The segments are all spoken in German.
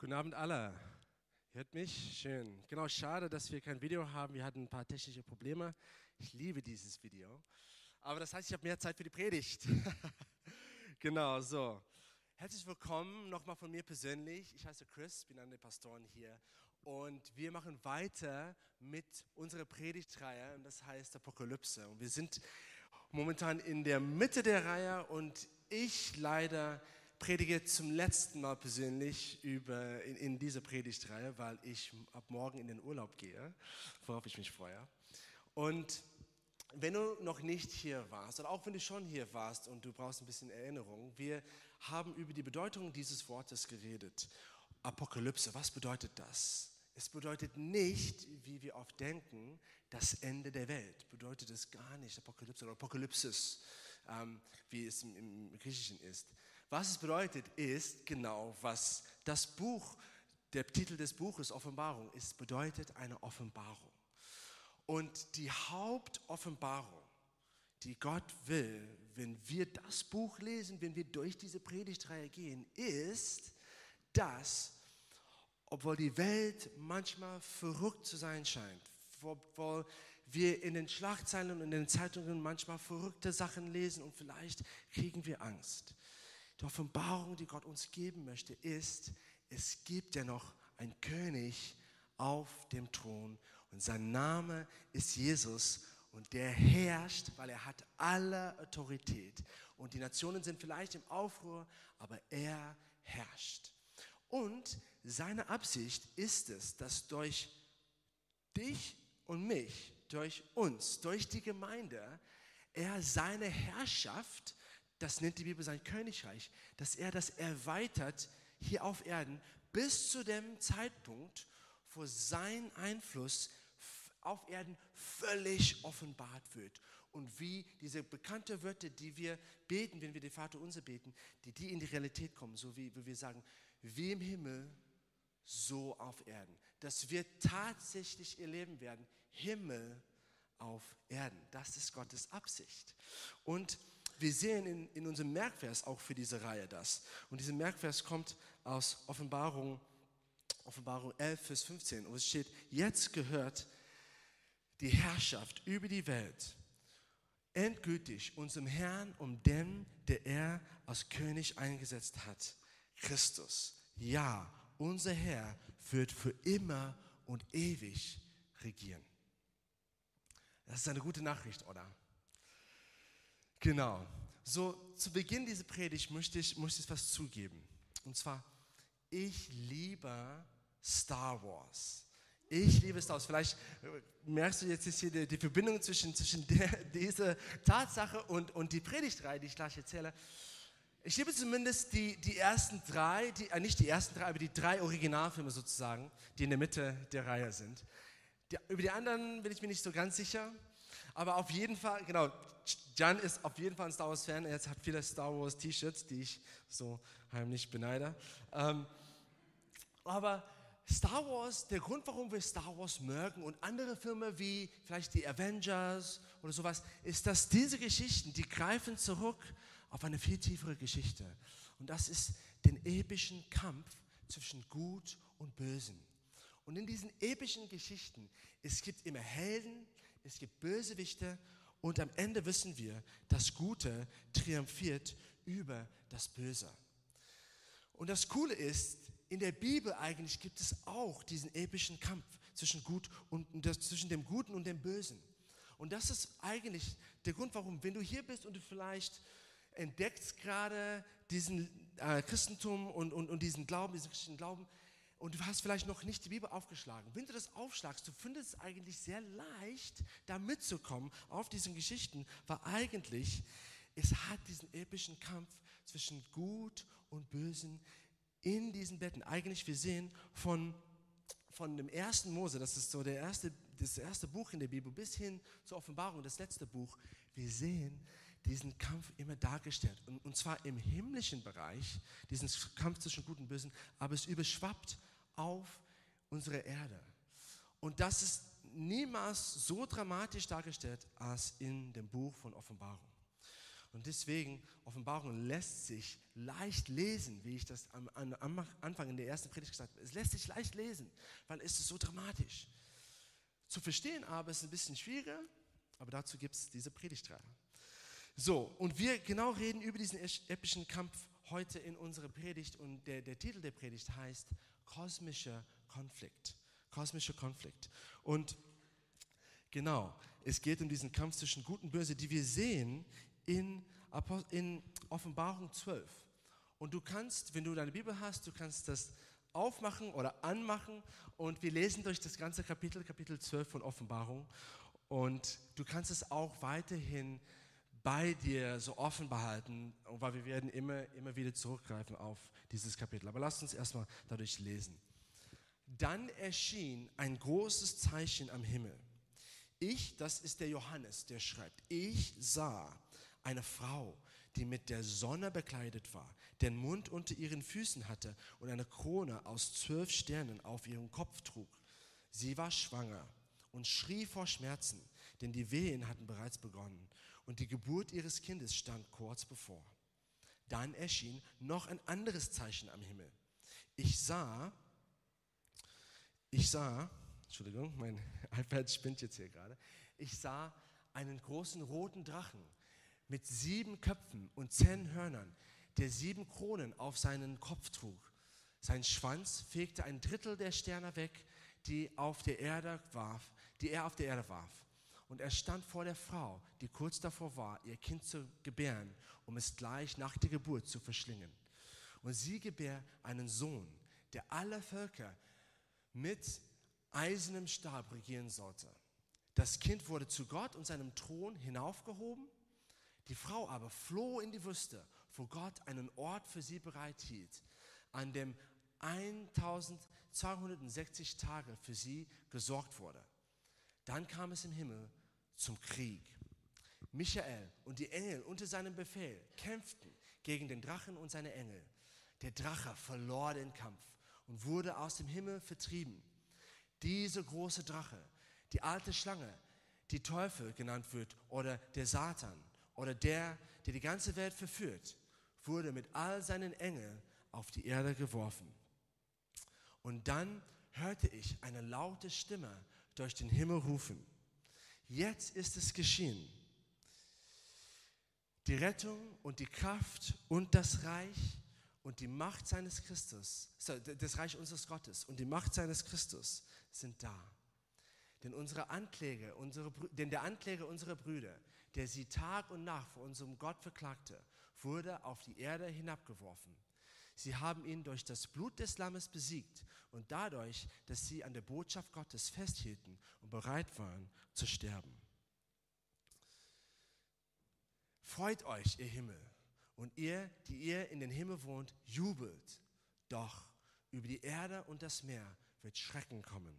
Guten Abend alle. Hört mich? Schön. Genau, schade, dass wir kein Video haben. Wir hatten ein paar technische Probleme. Ich liebe dieses Video. Aber das heißt, ich habe mehr Zeit für die Predigt. genau, so. Herzlich willkommen nochmal von mir persönlich. Ich heiße Chris, bin einer der Pastoren hier. Und wir machen weiter mit unserer Predigtreihe. Und das heißt Apokalypse. Und wir sind momentan in der Mitte der Reihe. Und ich leider predige zum letzten Mal persönlich über, in, in dieser Predigtreihe, weil ich ab morgen in den Urlaub gehe, worauf ich mich freue. Und wenn du noch nicht hier warst, oder auch wenn du schon hier warst und du brauchst ein bisschen Erinnerung, wir haben über die Bedeutung dieses Wortes geredet. Apokalypse, was bedeutet das? Es bedeutet nicht, wie wir oft denken, das Ende der Welt. Bedeutet es gar nicht, Apokalypse oder Apokalypsis, ähm, wie es im, im Griechischen ist. Was es bedeutet, ist genau, was das Buch, der Titel des Buches Offenbarung ist, bedeutet eine Offenbarung. Und die Hauptoffenbarung, die Gott will, wenn wir das Buch lesen, wenn wir durch diese Predigtreihe gehen, ist, dass, obwohl die Welt manchmal verrückt zu sein scheint, obwohl wir in den Schlagzeilen und in den Zeitungen manchmal verrückte Sachen lesen und vielleicht kriegen wir Angst, die Offenbarung, die Gott uns geben möchte, ist, es gibt ja noch einen König auf dem Thron und sein Name ist Jesus und der herrscht, weil er hat alle Autorität. Und die Nationen sind vielleicht im Aufruhr, aber er herrscht. Und seine Absicht ist es, dass durch dich und mich, durch uns, durch die Gemeinde, er seine Herrschaft das nennt die Bibel sein Königreich, dass er das erweitert hier auf Erden bis zu dem Zeitpunkt, wo sein Einfluss auf Erden völlig offenbart wird. Und wie diese bekannte Wörter, die wir beten, wenn wir den Vater unser beten, die, die in die Realität kommen, so wie, wie wir sagen, wie im Himmel, so auf Erden. Dass wir tatsächlich erleben werden, Himmel auf Erden. Das ist Gottes Absicht. Und wir sehen in, in unserem Merkvers auch für diese Reihe das. Und dieser Merkvers kommt aus Offenbarung, Offenbarung 11, Vers 15. Und es steht, jetzt gehört die Herrschaft über die Welt endgültig unserem Herrn, um den, der er als König eingesetzt hat, Christus. Ja, unser Herr wird für immer und ewig regieren. Das ist eine gute Nachricht, oder? Genau. So, zu Beginn dieser Predigt möchte ich, möchte ich was zugeben. Und zwar, ich liebe Star Wars. Ich liebe Star Wars. Vielleicht äh, merkst du jetzt hier die, die Verbindung zwischen, zwischen der, dieser Tatsache und, und die Predigtreihe, die ich gleich erzähle. Ich liebe zumindest die, die ersten drei, die, äh, nicht die ersten drei, aber die drei Originalfilme sozusagen, die in der Mitte der Reihe sind. Die, über die anderen bin ich mir nicht so ganz sicher. Aber auf jeden Fall, genau, Jan ist auf jeden Fall ein Star Wars-Fan. Er hat viele Star Wars-T-Shirts, die ich so heimlich beneide. Ähm, aber Star Wars, der Grund, warum wir Star Wars mögen und andere Filme wie vielleicht die Avengers oder sowas, ist, dass diese Geschichten, die greifen zurück auf eine viel tiefere Geschichte. Und das ist den epischen Kampf zwischen Gut und Bösen. Und in diesen epischen Geschichten, es gibt immer Helden, es gibt Bösewichte und am Ende wissen wir, das Gute triumphiert über das Böse. Und das Coole ist, in der Bibel eigentlich gibt es auch diesen epischen Kampf zwischen, Gut und, zwischen dem Guten und dem Bösen. Und das ist eigentlich der Grund, warum, wenn du hier bist und du vielleicht entdeckst gerade diesen äh, Christentum und, und, und diesen Glauben, diesen christlichen Glauben, und du hast vielleicht noch nicht die Bibel aufgeschlagen. Wenn du das aufschlagst, du findest es eigentlich sehr leicht, da mitzukommen auf diesen Geschichten, weil eigentlich es hat diesen epischen Kampf zwischen Gut und Bösen in diesen Betten. Eigentlich, wir sehen von, von dem ersten Mose, das ist so der erste, das erste Buch in der Bibel, bis hin zur Offenbarung, das letzte Buch, wir sehen diesen Kampf immer dargestellt. Und, und zwar im himmlischen Bereich, diesen Kampf zwischen Gut und Bösen, aber es überschwappt auf unsere Erde. Und das ist niemals so dramatisch dargestellt als in dem Buch von Offenbarung. Und deswegen, Offenbarung lässt sich leicht lesen, wie ich das am, am Anfang in der ersten Predigt gesagt habe. Es lässt sich leicht lesen, weil es ist so dramatisch. Zu verstehen aber ist ein bisschen schwieriger, aber dazu gibt es diese Predigtreihe. So, und wir genau reden über diesen epischen Kampf heute in unserer Predigt und der, der Titel der Predigt heißt Kosmischer Konflikt. Kosmischer Konflikt. Und genau, es geht um diesen Kampf zwischen Gut und Böse, die wir sehen in, in Offenbarung 12. Und du kannst, wenn du deine Bibel hast, du kannst das aufmachen oder anmachen und wir lesen durch das ganze Kapitel, Kapitel 12 von Offenbarung. Und du kannst es auch weiterhin bei dir so offen behalten, weil wir werden immer, immer wieder zurückgreifen auf dieses Kapitel. Aber lasst uns erstmal dadurch lesen. Dann erschien ein großes Zeichen am Himmel. Ich, das ist der Johannes, der schreibt, ich sah eine Frau, die mit der Sonne bekleidet war, den Mund unter ihren Füßen hatte und eine Krone aus zwölf Sternen auf ihrem Kopf trug. Sie war schwanger und schrie vor Schmerzen, denn die Wehen hatten bereits begonnen und die Geburt ihres Kindes stand kurz bevor. Dann erschien noch ein anderes Zeichen am Himmel. Ich sah, ich sah, Entschuldigung, mein iPad spinnt jetzt hier gerade. Ich sah einen großen roten Drachen mit sieben Köpfen und zehn Hörnern, der sieben Kronen auf seinen Kopf trug. Sein Schwanz fegte ein Drittel der Sterne weg, die, auf der Erde warf, die er auf der Erde warf. Und er stand vor der Frau, die kurz davor war, ihr Kind zu gebären, um es gleich nach der Geburt zu verschlingen. Und sie gebär einen Sohn, der alle Völker mit eisernem Stab regieren sollte. Das Kind wurde zu Gott und seinem Thron hinaufgehoben. Die Frau aber floh in die Wüste, wo Gott einen Ort für sie bereithielt, an dem 1260 Tage für sie gesorgt wurde. Dann kam es im Himmel zum Krieg. Michael und die Engel unter seinem Befehl kämpften gegen den Drachen und seine Engel. Der Drache verlor den Kampf und wurde aus dem Himmel vertrieben. Diese große Drache, die alte Schlange, die Teufel genannt wird oder der Satan oder der, der die ganze Welt verführt, wurde mit all seinen Engeln auf die Erde geworfen. Und dann hörte ich eine laute Stimme durch den Himmel rufen. Jetzt ist es geschehen. Die Rettung und die Kraft und das Reich und die Macht seines Christus, das Reich unseres Gottes und die Macht seines Christus sind da. Denn, unsere Ankläger, unsere, denn der Ankläger unserer Brüder, der sie Tag und Nacht vor unserem Gott verklagte, wurde auf die Erde hinabgeworfen. Sie haben ihn durch das Blut des Lammes besiegt und dadurch, dass sie an der Botschaft Gottes festhielten und bereit waren zu sterben. Freut euch, ihr Himmel, und ihr, die ihr in den Himmel wohnt, jubelt. Doch über die Erde und das Meer wird Schrecken kommen.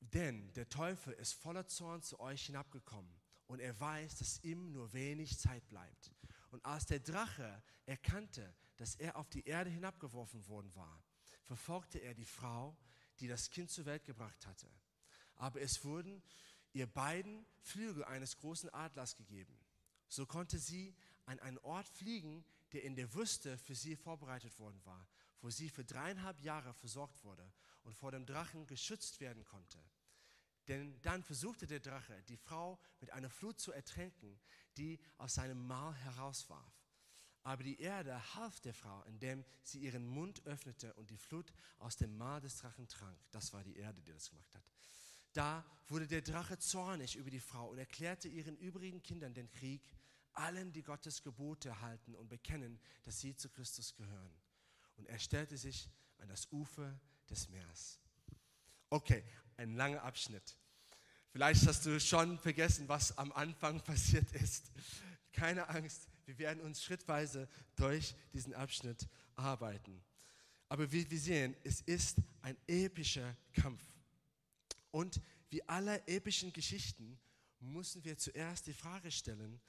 Denn der Teufel ist voller Zorn zu euch hinabgekommen und er weiß, dass ihm nur wenig Zeit bleibt. Und als der Drache erkannte, dass er auf die Erde hinabgeworfen worden war, verfolgte er die Frau, die das Kind zur Welt gebracht hatte. Aber es wurden ihr beiden Flügel eines großen Adlers gegeben. So konnte sie an einen Ort fliegen, der in der Wüste für sie vorbereitet worden war, wo sie für dreieinhalb Jahre versorgt wurde und vor dem Drachen geschützt werden konnte. Denn dann versuchte der Drache, die Frau mit einer Flut zu ertränken, die aus seinem Maul herauswarf. Aber die Erde half der Frau, indem sie ihren Mund öffnete und die Flut aus dem Maul des Drachen trank. Das war die Erde, die das gemacht hat. Da wurde der Drache zornig über die Frau und erklärte ihren übrigen Kindern den Krieg, allen, die Gottes Gebote halten und bekennen, dass sie zu Christus gehören. Und er stellte sich an das Ufer des Meeres. Okay, ein langer Abschnitt. Vielleicht hast du schon vergessen, was am Anfang passiert ist. Keine Angst, wir werden uns schrittweise durch diesen Abschnitt arbeiten. Aber wie wir sehen, es ist ein epischer Kampf. Und wie alle epischen Geschichten müssen wir zuerst die Frage stellen,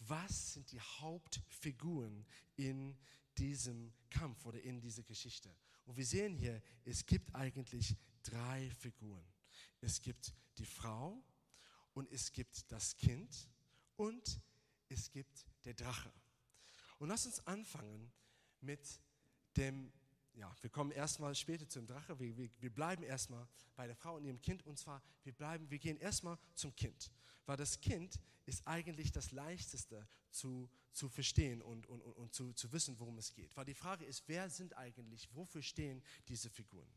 was sind die Hauptfiguren in diesem Kampf oder in dieser Geschichte? Und wir sehen hier, es gibt eigentlich drei Figuren. Es gibt die Frau und es gibt das Kind und es gibt der Drache. Und lass uns anfangen mit dem, ja, wir kommen erstmal später zum Drache, wir, wir, wir bleiben erstmal bei der Frau und ihrem Kind und zwar, wir bleiben, wir gehen erstmal zum Kind, weil das Kind ist eigentlich das Leichteste zu, zu verstehen und, und, und, und zu, zu wissen, worum es geht. Weil die Frage ist, wer sind eigentlich, wofür stehen diese Figuren?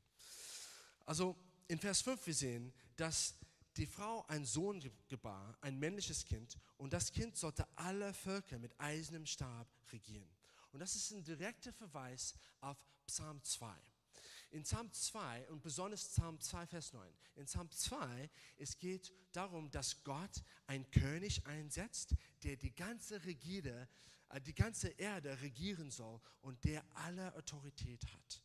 Also in Vers 5 wir sehen, dass die Frau einen Sohn gebar, ein männliches Kind, und das Kind sollte alle Völker mit eisernem Stab regieren. Und das ist ein direkter Verweis auf Psalm 2. In Psalm 2 und besonders Psalm 2, Vers 9. In Psalm 2, es geht darum, dass Gott einen König einsetzt, der die ganze Regierde, äh, die ganze Erde regieren soll und der alle Autorität hat.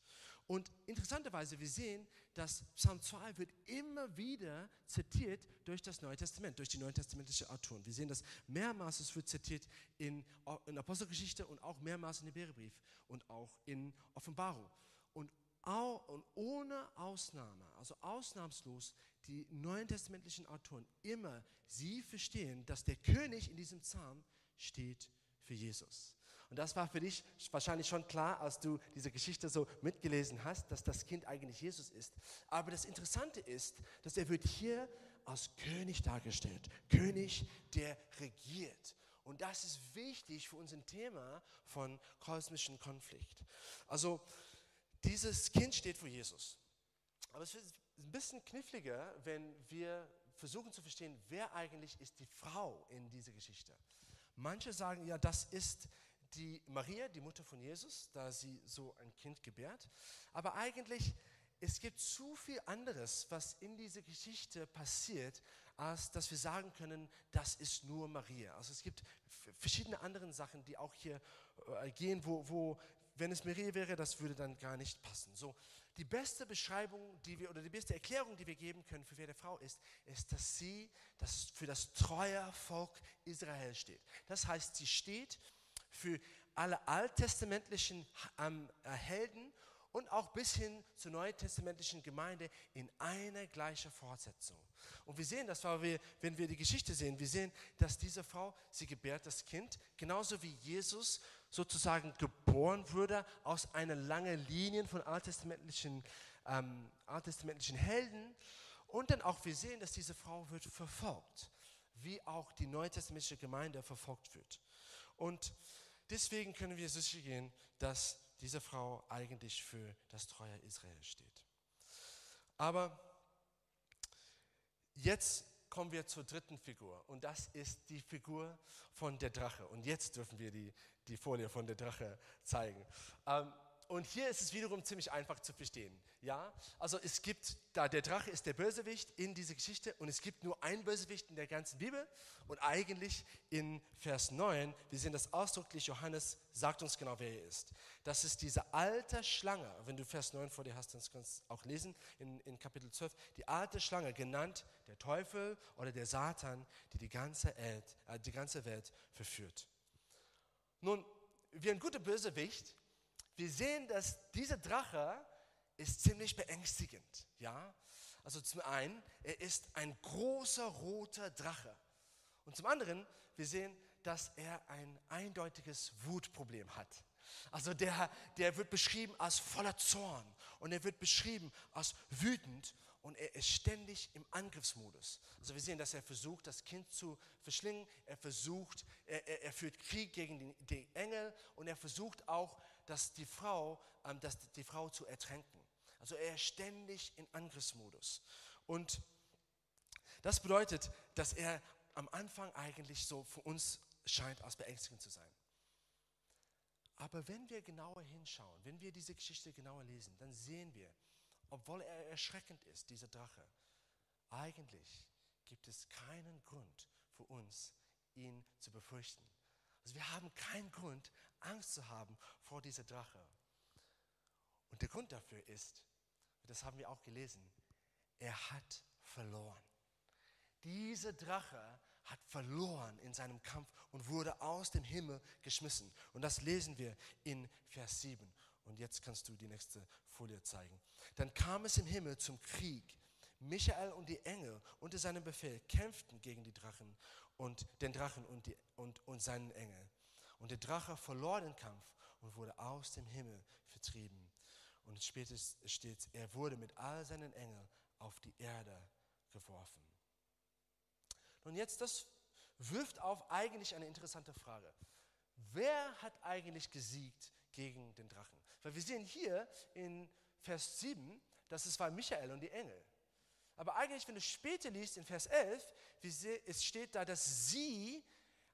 Und interessanterweise, wir sehen, dass Psalm 2 wird immer wieder zitiert durch das Neue Testament, durch die neutestamentlichen Autoren. Wir sehen das mehrmals, es wird zitiert in, in Apostelgeschichte und auch mehrmals in Hebräerbrief und auch in Offenbarung. Und, auch, und ohne Ausnahme, also ausnahmslos, die neuen testamentlichen Autoren immer, sie verstehen, dass der König in diesem Psalm steht für Jesus. Und das war für dich wahrscheinlich schon klar, als du diese Geschichte so mitgelesen hast, dass das Kind eigentlich Jesus ist. Aber das Interessante ist, dass er wird hier als König dargestellt. König, der regiert. Und das ist wichtig für unser Thema von kosmischen Konflikt. Also dieses Kind steht für Jesus. Aber es ist ein bisschen kniffliger, wenn wir versuchen zu verstehen, wer eigentlich ist die Frau in dieser Geschichte. Manche sagen, ja, das ist die Maria, die Mutter von Jesus, da sie so ein Kind gebärt. Aber eigentlich, es gibt zu viel anderes, was in dieser Geschichte passiert, als dass wir sagen können, das ist nur Maria. Also es gibt verschiedene andere Sachen, die auch hier äh, gehen, wo, wo, wenn es Maria wäre, das würde dann gar nicht passen. So, die beste Beschreibung, die wir, oder die beste Erklärung, die wir geben können für wer der Frau ist, ist, dass sie das für das treue Volk Israel steht. Das heißt, sie steht für alle alttestamentlichen ähm, äh, Helden und auch bis hin zur neutestamentlichen Gemeinde in eine gleiche Fortsetzung. Und wir sehen das, wenn wir die Geschichte sehen, wir sehen, dass diese Frau, sie gebärt das Kind, genauso wie Jesus sozusagen geboren wurde aus einer langen Linie von alttestamentlichen, ähm, alttestamentlichen Helden. Und dann auch wir sehen, dass diese Frau wird verfolgt, wie auch die neutestamentliche Gemeinde verfolgt wird. Und Deswegen können wir sicher gehen, dass diese Frau eigentlich für das treue Israel steht. Aber jetzt kommen wir zur dritten Figur und das ist die Figur von der Drache. Und jetzt dürfen wir die, die Folie von der Drache zeigen. Ähm, und hier ist es wiederum ziemlich einfach zu verstehen. Ja, also es gibt da der Drache ist der Bösewicht in dieser Geschichte und es gibt nur einen Bösewicht in der ganzen Bibel und eigentlich in Vers 9, wir sehen das ausdrücklich, Johannes sagt uns genau, wer er ist. Das ist diese alte Schlange, wenn du Vers 9 vor dir hast, dann kannst du auch lesen in, in Kapitel 12, die alte Schlange, genannt der Teufel oder der Satan, die die ganze Welt, äh, die ganze Welt verführt. Nun, wie ein guter Bösewicht wir sehen, dass dieser Drache ist ziemlich beängstigend. Ja? Also zum einen, er ist ein großer roter Drache. Und zum anderen, wir sehen, dass er ein eindeutiges Wutproblem hat. Also der, der wird beschrieben als voller Zorn und er wird beschrieben als wütend und er ist ständig im Angriffsmodus. Also wir sehen, dass er versucht, das Kind zu verschlingen, er versucht, er, er, er führt Krieg gegen die, die, Engel und er versucht auch, dass die Frau, ähm, dass die Frau zu ertränken. Also er ist ständig in Angriffsmodus. Und das bedeutet, dass er am Anfang eigentlich so für uns scheint als beängstigend zu sein. Aber wenn wir genauer hinschauen, wenn wir diese Geschichte genauer lesen, dann sehen wir, obwohl er erschreckend ist, dieser Drache, eigentlich gibt es keinen Grund für uns, ihn zu befürchten. Also wir haben keinen Grund, Angst zu haben vor dieser Drache. Und der Grund dafür ist, das haben wir auch gelesen, er hat verloren. Dieser Drache hat verloren in seinem Kampf und wurde aus dem Himmel geschmissen. Und das lesen wir in Vers 7. Und jetzt kannst du die nächste Folie zeigen. Dann kam es im Himmel zum Krieg Michael und die Engel unter seinem Befehl kämpften gegen die Drachen und den Drachen und, die, und, und seinen Engel. Und der Drache verlor den Kampf und wurde aus dem Himmel vertrieben. Und später steht, er wurde mit all seinen Engeln auf die Erde geworfen. Und jetzt, das wirft auf eigentlich eine interessante Frage. Wer hat eigentlich gesiegt gegen den Drachen? Weil wir sehen hier in Vers 7, dass es war Michael und die Engel. Aber eigentlich, wenn du später liest in Vers 11, es steht da, dass sie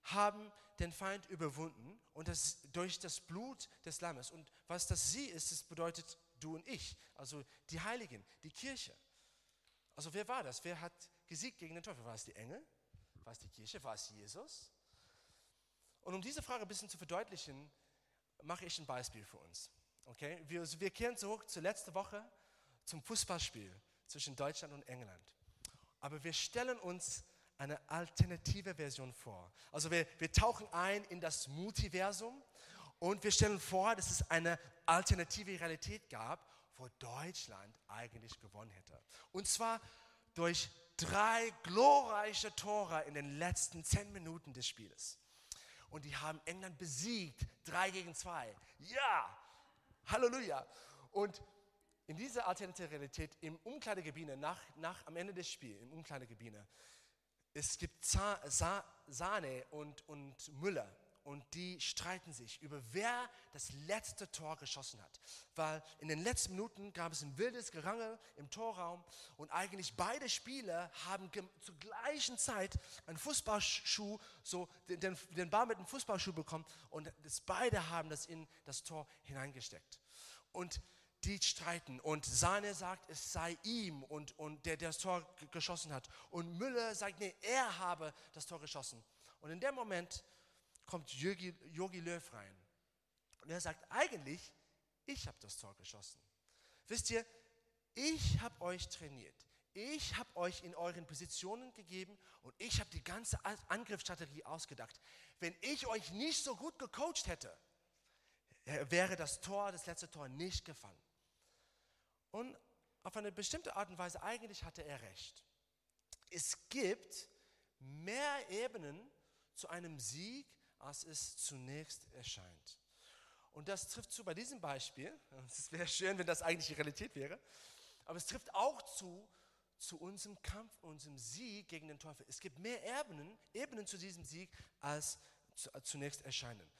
haben den Feind überwunden und das durch das Blut des Lammes. Und was das sie ist, das bedeutet du und ich, also die Heiligen, die Kirche. Also wer war das? Wer hat gesiegt gegen den Teufel? War es die Engel? War es die Kirche? War es Jesus? Und um diese Frage ein bisschen zu verdeutlichen, mache ich ein Beispiel für uns. Okay? Wir, wir kehren zurück zur letzten Woche zum Fußballspiel zwischen Deutschland und England. Aber wir stellen uns eine alternative Version vor. Also wir, wir tauchen ein in das Multiversum und wir stellen vor, dass es eine alternative Realität gab, wo Deutschland eigentlich gewonnen hätte. Und zwar durch drei glorreiche Tore in den letzten zehn Minuten des Spieles. Und die haben England besiegt, drei gegen zwei. Ja, Halleluja. Und in dieser alternativen Realität im Umkleidegebine, nach, nach, am Ende des Spiels, im Umkleidegebine, es gibt Sahne und, und Müller und die streiten sich über wer das letzte Tor geschossen hat. Weil in den letzten Minuten gab es ein wildes Gerangel im Torraum und eigentlich beide Spieler haben zur gleichen Zeit einen Fußballschuh, so den, den Ball mit einem Fußballschuh bekommen und das, beide haben das in das Tor hineingesteckt. Und die streiten und Sahne sagt, es sei ihm und, und der, der das Tor geschossen hat. Und Müller sagt, nee, er habe das Tor geschossen. Und in dem Moment kommt Yogi, Yogi Löw rein. Und er sagt, eigentlich, ich habe das Tor geschossen. Wisst ihr, ich habe euch trainiert. Ich habe euch in euren Positionen gegeben und ich habe die ganze Angriffsstrategie ausgedacht. Wenn ich euch nicht so gut gecoacht hätte, wäre das Tor, das letzte Tor nicht gefallen. Und auf eine bestimmte Art und Weise, eigentlich hatte er recht. Es gibt mehr Ebenen zu einem Sieg, als es zunächst erscheint. Und das trifft zu bei diesem Beispiel. Es wäre schön, wenn das eigentlich die Realität wäre. Aber es trifft auch zu zu unserem Kampf, unserem Sieg gegen den Teufel. Es gibt mehr Ebenen, Ebenen zu diesem Sieg, als zunächst erscheinen.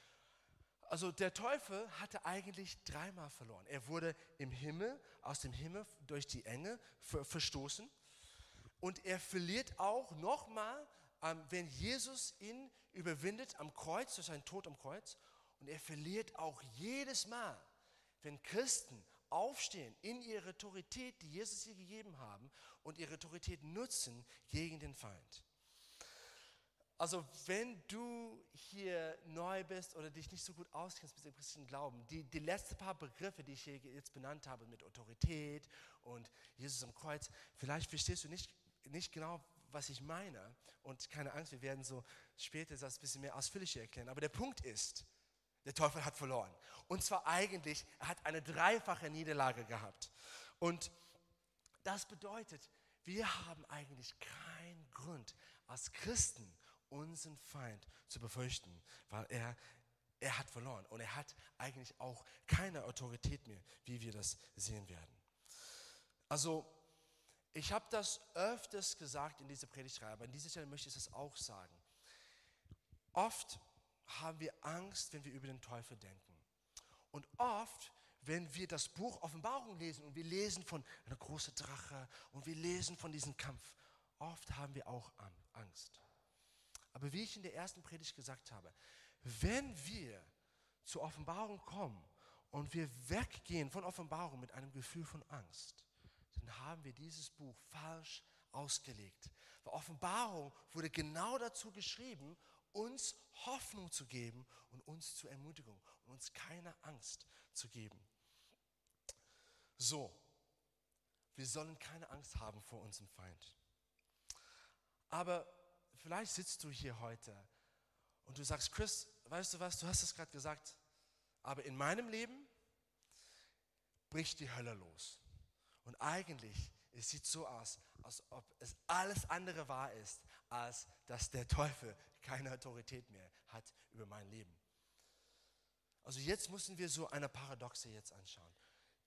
Also der Teufel hatte eigentlich dreimal verloren. Er wurde im Himmel, aus dem Himmel durch die Enge verstoßen. Und er verliert auch nochmal, ähm, wenn Jesus ihn überwindet am Kreuz, durch seinen Tod am Kreuz. Und er verliert auch jedes Mal, wenn Christen aufstehen in ihre Autorität, die Jesus ihr gegeben haben, und ihre Autorität nutzen gegen den Feind. Also wenn du hier neu bist oder dich nicht so gut auskennst mit dem christlichen Glauben, die, die letzten paar Begriffe, die ich hier jetzt benannt habe mit Autorität und Jesus am Kreuz, vielleicht verstehst du nicht, nicht genau, was ich meine. Und keine Angst, wir werden so später das ein bisschen mehr ausführlicher erklären. Aber der Punkt ist, der Teufel hat verloren. Und zwar eigentlich, er hat eine dreifache Niederlage gehabt. Und das bedeutet, wir haben eigentlich keinen Grund als Christen unseren Feind zu befürchten, weil er, er hat verloren und er hat eigentlich auch keine Autorität mehr, wie wir das sehen werden. Also, ich habe das öfters gesagt in dieser Predigtreihe, aber an dieser Stelle möchte ich es auch sagen. Oft haben wir Angst, wenn wir über den Teufel denken. Und oft, wenn wir das Buch Offenbarung lesen und wir lesen von einer großen Drache und wir lesen von diesem Kampf, oft haben wir auch Angst. Aber wie ich in der ersten Predigt gesagt habe, wenn wir zur Offenbarung kommen und wir weggehen von Offenbarung mit einem Gefühl von Angst, dann haben wir dieses Buch falsch ausgelegt. Weil Offenbarung wurde genau dazu geschrieben, uns Hoffnung zu geben und uns zur Ermutigung und uns keine Angst zu geben. So, wir sollen keine Angst haben vor unserem Feind. Aber vielleicht sitzt du hier heute und du sagst, Chris, weißt du was, du hast es gerade gesagt, aber in meinem Leben bricht die Hölle los. Und eigentlich es sieht so aus, als ob es alles andere wahr ist, als dass der Teufel keine Autorität mehr hat über mein Leben. Also jetzt müssen wir so eine Paradoxe jetzt anschauen.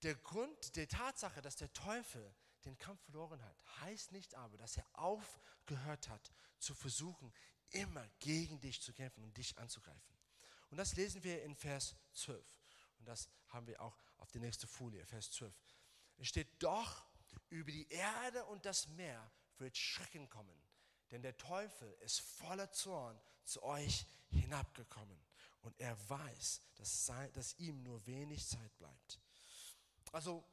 Der Grund, der Tatsache, dass der Teufel den Kampf verloren hat, heißt nicht aber, dass er aufgehört hat zu versuchen, immer gegen dich zu kämpfen und dich anzugreifen. Und das lesen wir in Vers 12. Und das haben wir auch auf der nächsten Folie, Vers 12. Es steht, doch über die Erde und das Meer wird Schrecken kommen, denn der Teufel ist voller Zorn zu euch hinabgekommen und er weiß, dass, dass ihm nur wenig Zeit bleibt. Also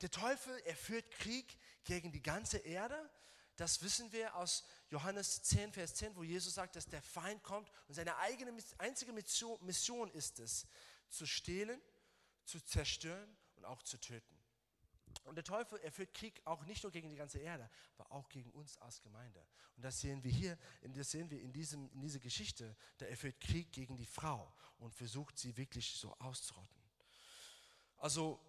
der Teufel, er führt Krieg gegen die ganze Erde. Das wissen wir aus Johannes 10, Vers 10, wo Jesus sagt, dass der Feind kommt und seine eigene einzige Mission ist es, zu stehlen, zu zerstören und auch zu töten. Und der Teufel, er führt Krieg auch nicht nur gegen die ganze Erde, aber auch gegen uns als Gemeinde. Und das sehen wir hier, das sehen wir in, diesem, in dieser Geschichte, da er führt Krieg gegen die Frau und versucht sie wirklich so auszurotten. Also,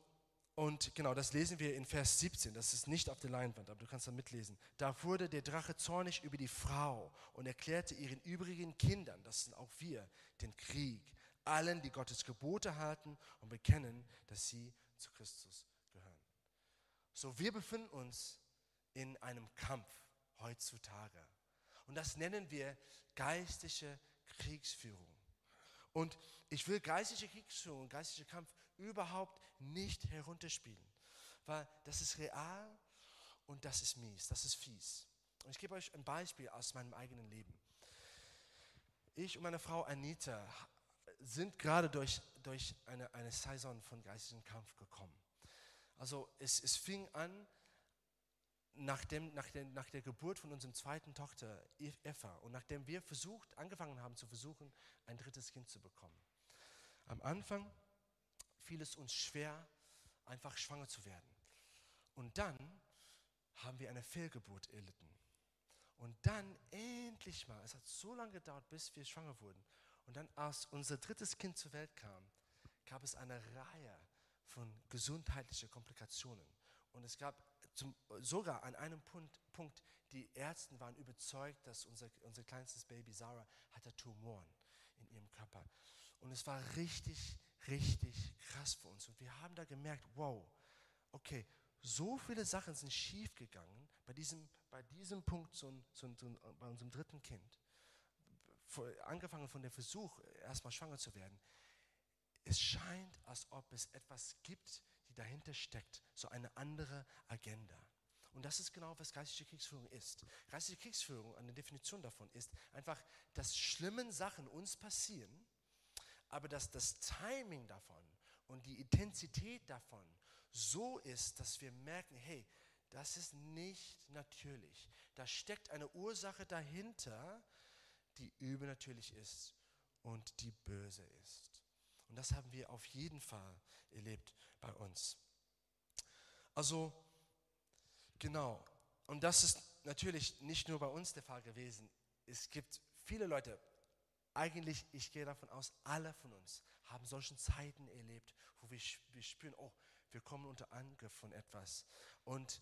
und genau, das lesen wir in Vers 17, das ist nicht auf der Leinwand, aber du kannst da mitlesen. Da wurde der Drache zornig über die Frau und erklärte ihren übrigen Kindern, das sind auch wir, den Krieg, allen, die Gottes Gebote halten und bekennen, dass sie zu Christus so, wir befinden uns in einem Kampf heutzutage. Und das nennen wir geistliche Kriegsführung. Und ich will geistliche Kriegsführung, geistliche Kampf überhaupt nicht herunterspielen, weil das ist real und das ist mies, das ist fies. Und ich gebe euch ein Beispiel aus meinem eigenen Leben. Ich und meine Frau Anita sind gerade durch, durch eine, eine Saison von geistigem Kampf gekommen. Also es, es fing an nach, dem, nach, der, nach der Geburt von unserem zweiten Tochter Eva und nachdem wir versucht, angefangen haben zu versuchen, ein drittes Kind zu bekommen. Am Anfang fiel es uns schwer, einfach schwanger zu werden. Und dann haben wir eine Fehlgeburt erlitten. Und dann endlich mal, es hat so lange gedauert, bis wir schwanger wurden. Und dann, als unser drittes Kind zur Welt kam, gab es eine Reihe von gesundheitlichen Komplikationen. Und es gab zum, sogar an einem Punkt, Punkt, die Ärzte waren überzeugt, dass unser, unser kleinstes Baby Sarah hatte Tumoren in ihrem Körper. Und es war richtig, richtig krass für uns. Und wir haben da gemerkt, wow, okay, so viele Sachen sind schief gegangen bei diesem, bei diesem Punkt, so, so, so, bei unserem dritten Kind. Angefangen von dem Versuch, erstmal schwanger zu werden, es scheint, als ob es etwas gibt, die dahinter steckt, so eine andere Agenda. Und das ist genau, was geistige Kriegsführung ist. Geistige Kriegsführung, eine Definition davon ist einfach, dass schlimme Sachen uns passieren, aber dass das Timing davon und die Intensität davon so ist, dass wir merken, hey, das ist nicht natürlich. Da steckt eine Ursache dahinter, die übernatürlich ist und die böse ist. Und das haben wir auf jeden Fall erlebt bei uns. Also, genau. Und das ist natürlich nicht nur bei uns der Fall gewesen. Es gibt viele Leute, eigentlich, ich gehe davon aus, alle von uns haben solchen Zeiten erlebt, wo wir, wir spüren, oh, wir kommen unter Angriff von etwas. Und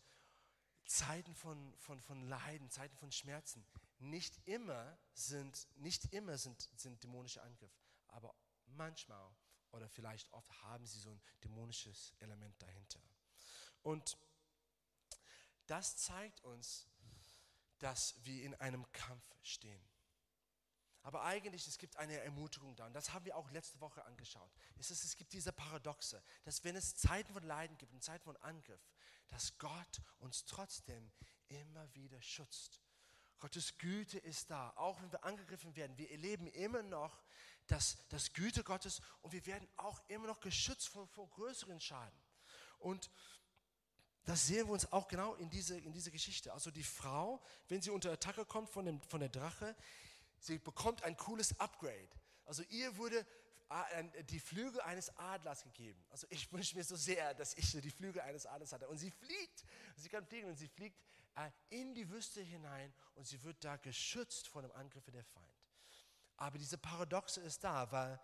Zeiten von, von, von Leiden, Zeiten von Schmerzen, nicht immer sind, nicht immer sind, sind dämonische Angriffe, aber manchmal oder vielleicht oft haben sie so ein dämonisches Element dahinter. Und das zeigt uns, dass wir in einem Kampf stehen. Aber eigentlich, es gibt eine Ermutigung da. Und das haben wir auch letzte Woche angeschaut. Es, ist, es gibt diese Paradoxe, dass wenn es Zeiten von Leiden gibt und Zeiten von Angriff, dass Gott uns trotzdem immer wieder schützt. Gottes Güte ist da, auch wenn wir angegriffen werden. Wir erleben immer noch das, das Güte Gottes und wir werden auch immer noch geschützt vor, vor größeren Schaden. Und das sehen wir uns auch genau in diese, in diese Geschichte. Also die Frau, wenn sie unter Attacke kommt von, dem, von der Drache, sie bekommt ein cooles Upgrade. Also ihr wurde äh, die Flügel eines Adlers gegeben. Also ich wünsche mir so sehr, dass ich die Flügel eines Adlers hatte. Und sie fliegt, sie kann fliegen und sie fliegt äh, in die Wüste hinein und sie wird da geschützt vor dem Angriff der Feind. Aber diese Paradoxe ist da, weil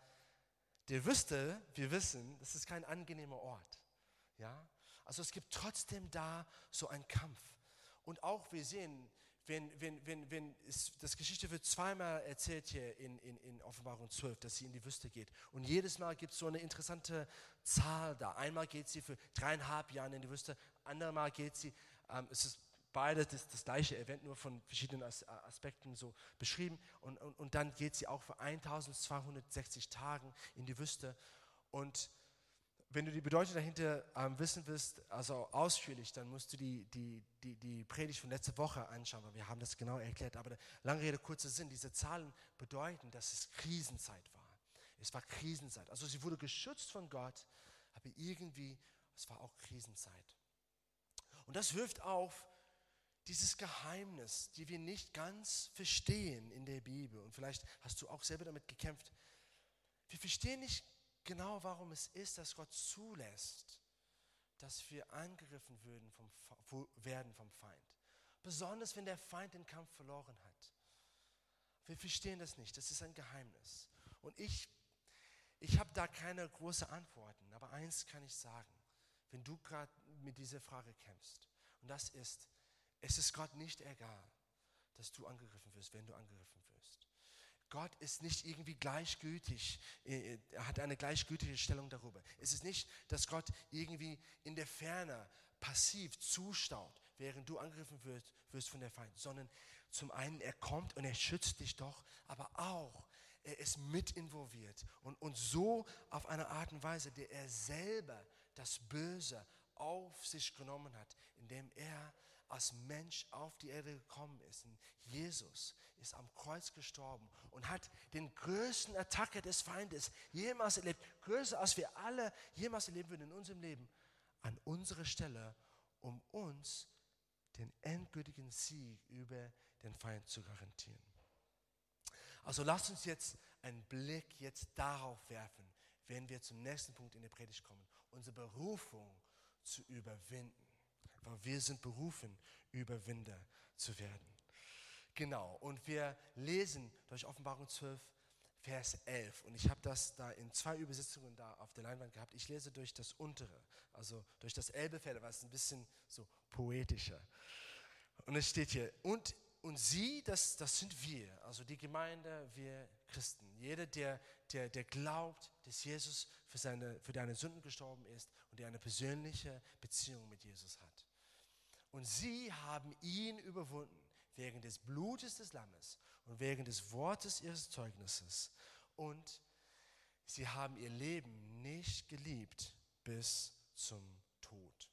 der Wüste, wir wissen, das ist kein angenehmer Ort. Ja? Also es gibt trotzdem da so einen Kampf. Und auch wir sehen, wenn, wenn, wenn, wenn es, das Geschichte wird zweimal erzählt hier in, in, in Offenbarung 12, dass sie in die Wüste geht. Und jedes Mal gibt es so eine interessante Zahl da. Einmal geht sie für dreieinhalb Jahre in die Wüste, andermal geht sie, ähm, es ist beides das, das, gleiche Event, nur von verschiedenen As Aspekten so beschrieben. Und, und, und dann geht sie auch für 1260 Tagen in die Wüste. Und wenn du die Bedeutung dahinter ähm, wissen willst, also ausführlich, dann musst du die, die, die, die Predigt von letzter Woche anschauen, weil wir haben das genau erklärt. Aber lange Rede, kurzer Sinn, diese Zahlen bedeuten, dass es Krisenzeit war. Es war Krisenzeit. Also sie wurde geschützt von Gott, aber irgendwie, es war auch Krisenzeit. Und das wirft auf dieses Geheimnis, die wir nicht ganz verstehen in der Bibel. Und vielleicht hast du auch selber damit gekämpft. Wir verstehen nicht genau, warum es ist, dass Gott zulässt, dass wir angegriffen würden vom, werden vom Feind. Besonders wenn der Feind den Kampf verloren hat. Wir verstehen das nicht. Das ist ein Geheimnis. Und ich, ich habe da keine großen Antworten. Aber eins kann ich sagen, wenn du gerade mit dieser Frage kämpfst. Und das ist, es ist Gott nicht egal, dass du angegriffen wirst, wenn du angegriffen. Gott ist nicht irgendwie gleichgültig, äh, er hat eine gleichgültige Stellung darüber. Es ist nicht, dass Gott irgendwie in der Ferne passiv zustaut, während du angegriffen wirst, wirst von der Feind, sondern zum einen, er kommt und er schützt dich doch, aber auch, er ist mit involviert und, und so auf eine Art und Weise, der er selber das Böse auf sich genommen hat, indem er als Mensch auf die Erde gekommen ist. Und Jesus ist am Kreuz gestorben und hat den größten Attacke des Feindes jemals erlebt, größer als wir alle jemals erleben würden in unserem Leben, an unsere Stelle, um uns den endgültigen Sieg über den Feind zu garantieren. Also lasst uns jetzt einen Blick jetzt darauf werfen, wenn wir zum nächsten Punkt in der Predigt kommen, unsere Berufung zu überwinden weil wir sind berufen, Überwinder zu werden. Genau, und wir lesen durch Offenbarung 12, Vers 11. Und ich habe das da in zwei Übersetzungen da auf der Leinwand gehabt. Ich lese durch das untere, also durch das Elbefeld, was ein bisschen so poetischer. Und es steht hier, und, und sie, das, das sind wir, also die Gemeinde, wir Christen. Jeder, der, der, der glaubt, dass Jesus für, seine, für deine Sünden gestorben ist und der eine persönliche Beziehung mit Jesus hat. Und sie haben ihn überwunden wegen des Blutes des Lammes und wegen des Wortes ihres Zeugnisses. Und sie haben ihr Leben nicht geliebt bis zum Tod.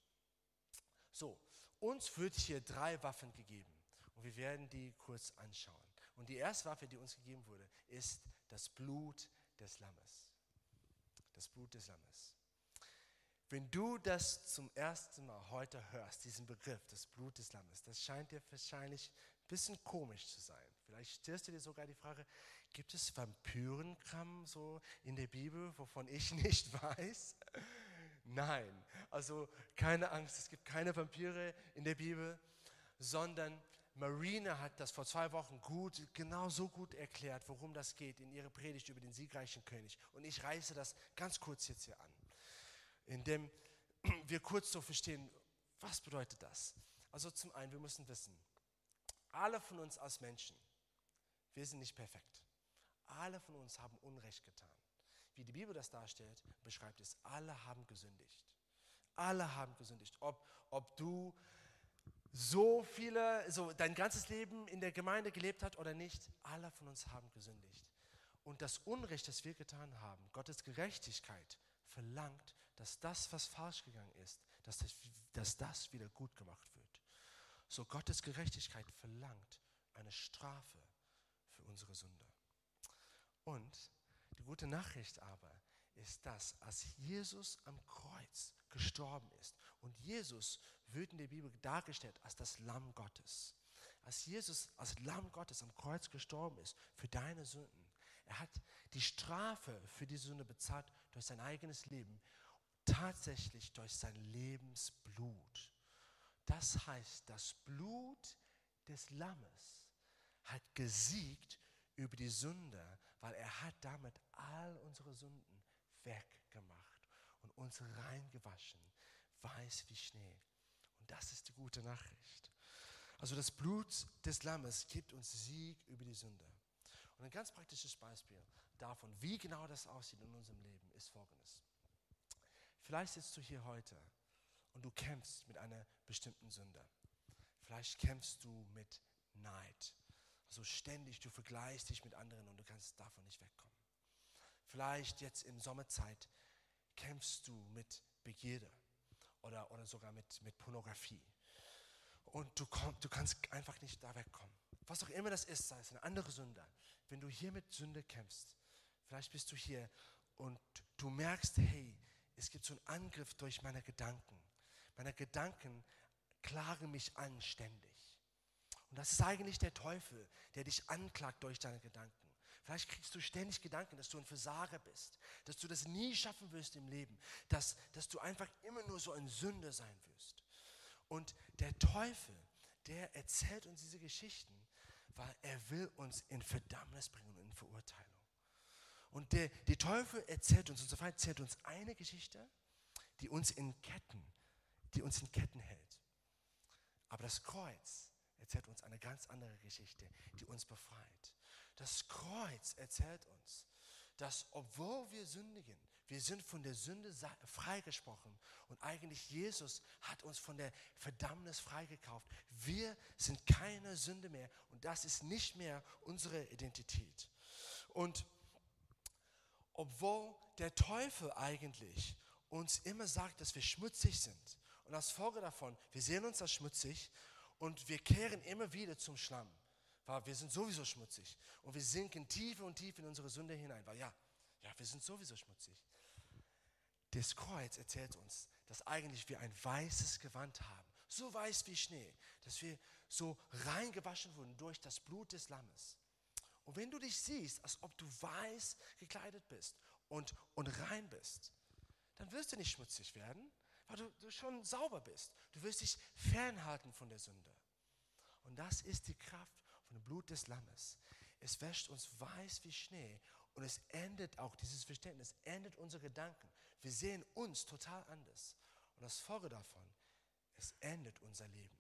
So, uns wird hier drei Waffen gegeben und wir werden die kurz anschauen. Und die erste Waffe, die uns gegeben wurde, ist das Blut des Lammes. Das Blut des Lammes. Wenn du das zum ersten Mal heute hörst, diesen Begriff, das Blut des Lammes, das scheint dir wahrscheinlich ein bisschen komisch zu sein. Vielleicht stellst du dir sogar die Frage, gibt es Vampyrenkram so in der Bibel, wovon ich nicht weiß? Nein, also keine Angst, es gibt keine Vampire in der Bibel, sondern Marina hat das vor zwei Wochen gut, genau so gut erklärt, worum das geht in ihrer Predigt über den siegreichen König. Und ich reiße das ganz kurz jetzt hier an indem wir kurz so verstehen, was bedeutet das? Also zum einen, wir müssen wissen, alle von uns als Menschen, wir sind nicht perfekt. Alle von uns haben Unrecht getan. Wie die Bibel das darstellt, beschreibt es, alle haben gesündigt. Alle haben gesündigt. Ob, ob du so viele, so dein ganzes Leben in der Gemeinde gelebt hast oder nicht, alle von uns haben gesündigt. Und das Unrecht, das wir getan haben, Gottes Gerechtigkeit, verlangt, dass das, was falsch gegangen ist, dass das, dass das wieder gut gemacht wird. So Gottes Gerechtigkeit verlangt eine Strafe für unsere Sünde. Und die gute Nachricht aber ist das, als Jesus am Kreuz gestorben ist und Jesus wird in der Bibel dargestellt als das Lamm Gottes. Als Jesus als Lamm Gottes am Kreuz gestorben ist für deine Sünden, er hat die Strafe für die Sünde bezahlt durch sein eigenes Leben, tatsächlich durch sein Lebensblut. Das heißt, das Blut des Lammes hat gesiegt über die Sünde, weil er hat damit all unsere Sünden weggemacht und uns reingewaschen, weiß wie Schnee. Und das ist die gute Nachricht. Also das Blut des Lammes gibt uns Sieg über die Sünde. Und ein ganz praktisches Beispiel davon, wie genau das aussieht in unserem Leben, ist folgendes. Vielleicht sitzt du hier heute und du kämpfst mit einer bestimmten Sünde. Vielleicht kämpfst du mit Neid. Also ständig, du vergleichst dich mit anderen und du kannst davon nicht wegkommen. Vielleicht jetzt in Sommerzeit kämpfst du mit Begierde oder, oder sogar mit, mit Pornografie. Und du, komm, du kannst einfach nicht da wegkommen. Was auch immer das ist, sei es eine andere Sünde. Wenn du hier mit Sünde kämpfst, vielleicht bist du hier und du merkst, hey, es gibt so einen Angriff durch meine Gedanken. Meine Gedanken klagen mich an ständig. Und das ist eigentlich der Teufel, der dich anklagt durch deine Gedanken. Vielleicht kriegst du ständig Gedanken, dass du ein Versager bist, dass du das nie schaffen wirst im Leben, dass, dass du einfach immer nur so ein Sünder sein wirst. Und der Teufel, der erzählt uns diese Geschichten, weil er will uns in Verdammnis bringen und in Verurteilung. Und der, der Teufel erzählt uns, unser Feind erzählt uns eine Geschichte, die uns in Ketten, die uns in Ketten hält. Aber das Kreuz erzählt uns eine ganz andere Geschichte, die uns befreit. Das Kreuz erzählt uns, dass obwohl wir sündigen, wir sind von der Sünde freigesprochen und eigentlich Jesus hat uns von der Verdammnis freigekauft. Wir sind keine Sünde mehr und das ist nicht mehr unsere Identität. Und obwohl der Teufel eigentlich uns immer sagt, dass wir schmutzig sind und als Folge davon, wir sehen uns als schmutzig und wir kehren immer wieder zum Schlamm weil wir sind sowieso schmutzig. Und wir sinken tiefer und tiefer in unsere Sünde hinein, weil ja, ja, wir sind sowieso schmutzig. Das Kreuz erzählt uns, dass eigentlich wir ein weißes Gewand haben, so weiß wie Schnee, dass wir so reingewaschen wurden durch das Blut des Lammes. Und wenn du dich siehst, als ob du weiß gekleidet bist und, und rein bist, dann wirst du nicht schmutzig werden, weil du, du schon sauber bist. Du wirst dich fernhalten von der Sünde. Und das ist die Kraft von dem Blut des Lammes. Es wäscht uns weiß wie Schnee und es endet auch dieses Verständnis, endet unsere Gedanken. Wir sehen uns total anders. Und das Folge davon, es endet unser Leben.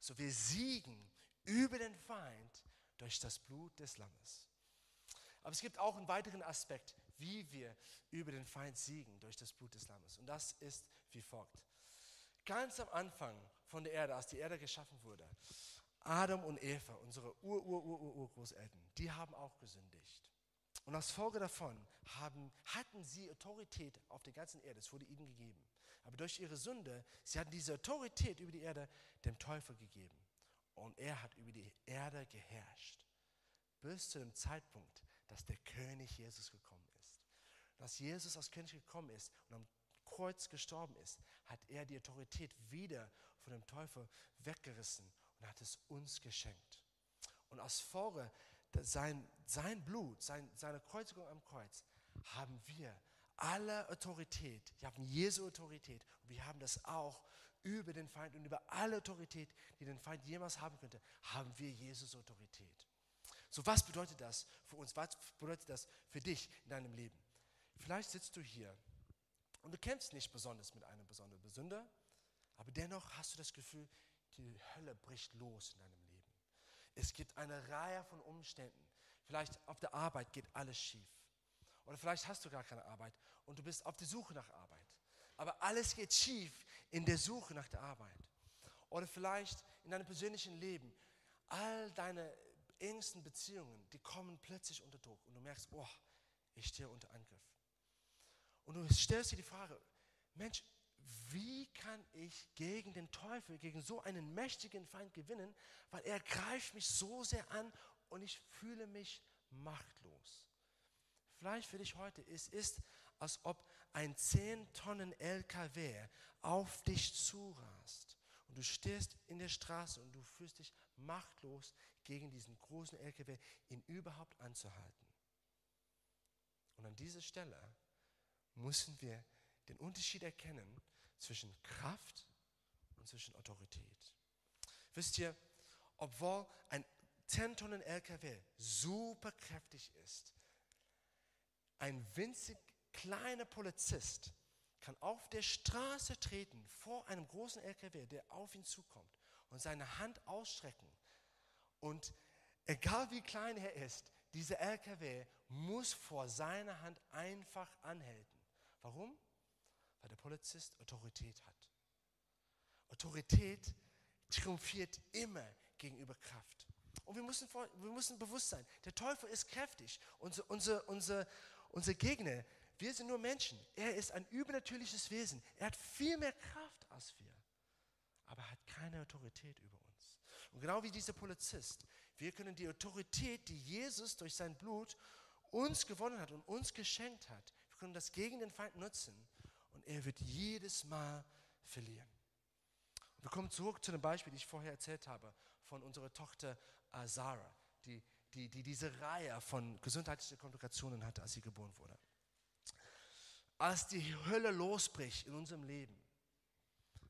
So wir siegen über den Feind durch das Blut des Lammes. Aber es gibt auch einen weiteren Aspekt, wie wir über den Feind siegen durch das Blut des Lammes. Und das ist wie folgt. Ganz am Anfang von der Erde, als die Erde geschaffen wurde, Adam und Eva, unsere Ur-Ur-Ur-Urgroßeltern, die haben auch gesündigt. Und als Folge davon haben, hatten sie Autorität auf der ganzen Erde. Es wurde ihnen gegeben. Aber durch ihre Sünde, sie hatten diese Autorität über die Erde dem Teufel gegeben. Und er hat über die Erde geherrscht. Bis zu dem Zeitpunkt, dass der König Jesus gekommen ist. Dass Jesus als König gekommen ist und am Kreuz gestorben ist, hat er die Autorität wieder von dem Teufel weggerissen und hat es uns geschenkt. Und als Folge sein, sein Blut, sein, seine Kreuzigung am Kreuz, haben wir alle Autorität, wir haben Jesu Autorität und wir haben das auch über den Feind und über alle Autorität, die den Feind jemals haben könnte, haben wir Jesus Autorität. So, was bedeutet das für uns? Was bedeutet das für dich in deinem Leben? Vielleicht sitzt du hier und du kämpfst nicht besonders mit einer besonderen Sünde, aber dennoch hast du das Gefühl, die Hölle bricht los in deinem Leben. Es gibt eine Reihe von Umständen. Vielleicht auf der Arbeit geht alles schief. Oder vielleicht hast du gar keine Arbeit und du bist auf der Suche nach Arbeit. Aber alles geht schief in der Suche nach der Arbeit. Oder vielleicht in deinem persönlichen Leben. All deine engsten Beziehungen, die kommen plötzlich unter Druck und du merkst, oh, ich stehe unter Angriff. Und du stellst dir die Frage, Mensch, wie kann ich gegen den Teufel, gegen so einen mächtigen Feind gewinnen, weil er greift mich so sehr an und ich fühle mich machtlos. Vielleicht für dich heute, es ist, als ob ein 10 Tonnen LKW auf dich zurast und du stehst in der Straße und du fühlst dich machtlos gegen diesen großen LKW, ihn überhaupt anzuhalten. Und an dieser Stelle müssen wir den Unterschied erkennen zwischen Kraft und zwischen Autorität. Wisst ihr, obwohl ein 10 Tonnen LKW super kräftig ist, ein winzig kleiner Polizist kann auf der Straße treten vor einem großen LKW, der auf ihn zukommt und seine Hand ausstrecken. Und egal wie klein er ist, dieser LKW muss vor seiner Hand einfach anhalten. Warum? Weil der Polizist Autorität hat. Autorität triumphiert immer gegenüber Kraft. Und wir müssen, wir müssen bewusst sein, der Teufel ist kräftig. Unser, unser, unser, unser Gegner, wir sind nur Menschen. Er ist ein übernatürliches Wesen. Er hat viel mehr Kraft als wir. Aber er hat keine Autorität über uns. Und genau wie dieser Polizist, wir können die Autorität, die Jesus durch sein Blut uns gewonnen hat und uns geschenkt hat, wir können das gegen den Feind nutzen und er wird jedes Mal verlieren. Wir kommen zurück zu dem Beispiel, das ich vorher erzählt habe, von unserer Tochter äh, Sarah, die, die, die diese Reihe von gesundheitlichen Komplikationen hatte, als sie geboren wurde. Als die Hölle losbricht in unserem Leben,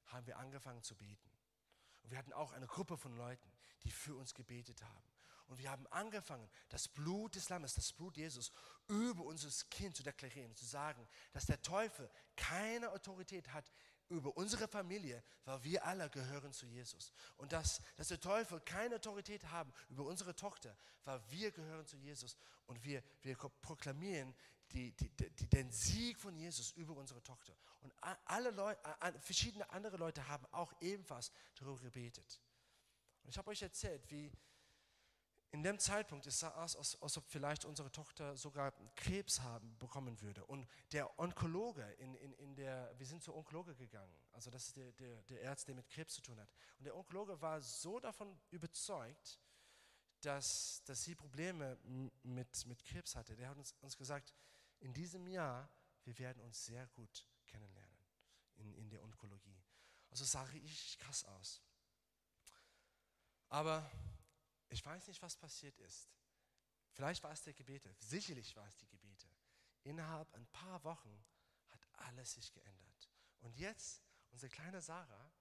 haben wir angefangen zu beten. Und wir hatten auch eine Gruppe von Leuten, die für uns gebetet haben. Und wir haben angefangen, das Blut des Lammes, das Blut Jesus, über unser Kind zu deklarieren, zu sagen, dass der Teufel keine Autorität hat über unsere Familie, weil wir alle gehören zu Jesus. Und dass, dass der Teufel keine Autorität haben über unsere Tochter, weil wir gehören zu Jesus. Und wir, wir proklamieren die, die, die, den Sieg von Jesus über unsere Tochter. Und alle Leute, verschiedene andere Leute haben auch ebenfalls darüber gebetet. Und ich habe euch erzählt, wie in dem Zeitpunkt es sah aus, als, als ob vielleicht unsere Tochter sogar Krebs haben bekommen würde. Und der Onkologe, in, in, in der, wir sind zur Onkologe gegangen, also das ist der, der, der Arzt, der mit Krebs zu tun hat. Und der Onkologe war so davon überzeugt, dass, dass sie Probleme mit, mit Krebs hatte. Der hat uns, uns gesagt, in diesem Jahr, wir werden uns sehr gut kennenlernen in, in der Onkologie. Also sah richtig krass aus. Aber ich weiß nicht, was passiert ist. Vielleicht war es die Gebete. Sicherlich war es die Gebete. Innerhalb ein paar Wochen hat alles sich geändert. Und jetzt, unsere kleine Sarah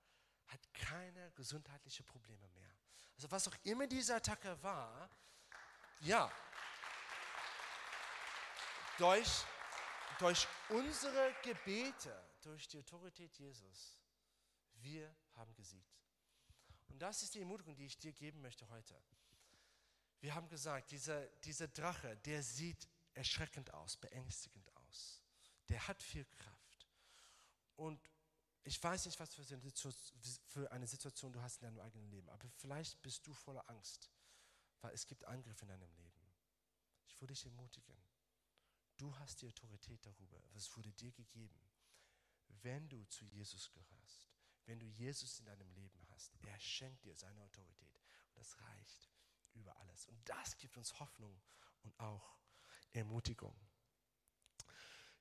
hat keine gesundheitlichen Probleme mehr. Also was auch immer diese Attacke war, ja, durch, durch unsere Gebete, durch die Autorität Jesus, wir haben gesiegt. Und das ist die Ermutigung, die ich dir geben möchte heute. Wir haben gesagt, dieser, dieser Drache, der sieht erschreckend aus, beängstigend aus. Der hat viel Kraft. Und ich weiß nicht, was für eine Situation du hast in deinem eigenen Leben, aber vielleicht bist du voller Angst, weil es gibt Angriffe in deinem Leben. Ich würde dich ermutigen. Du hast die Autorität darüber. Es wurde dir gegeben. Wenn du zu Jesus gehörst, wenn du Jesus in deinem Leben hast, er schenkt dir seine Autorität. Und das reicht über alles. Und das gibt uns Hoffnung und auch Ermutigung.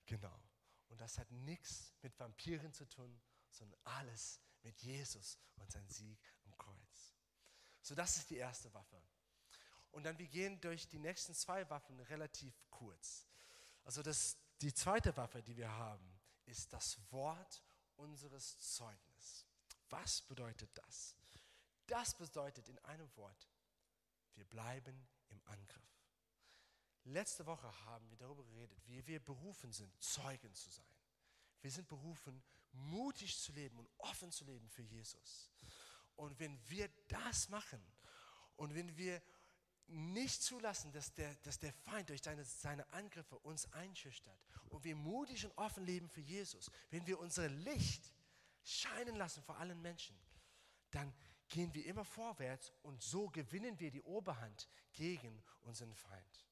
Genau. Und das hat nichts mit Vampiren zu tun, sondern alles mit Jesus und seinem Sieg am Kreuz. So, das ist die erste Waffe. Und dann wir gehen durch die nächsten zwei Waffen relativ kurz. Also das, die zweite Waffe, die wir haben, ist das Wort unseres Zeugnisses. Was bedeutet das? Das bedeutet in einem Wort wir bleiben im Angriff. Letzte Woche haben wir darüber geredet, wie wir berufen sind, Zeugen zu sein. Wir sind berufen, mutig zu leben und offen zu leben für Jesus. Und wenn wir das machen und wenn wir nicht zulassen, dass der, dass der Feind durch seine, seine Angriffe uns einschüchtert und wir mutig und offen leben für Jesus, wenn wir unser Licht scheinen lassen vor allen Menschen, dann gehen wir immer vorwärts und so gewinnen wir die Oberhand gegen unseren Feind.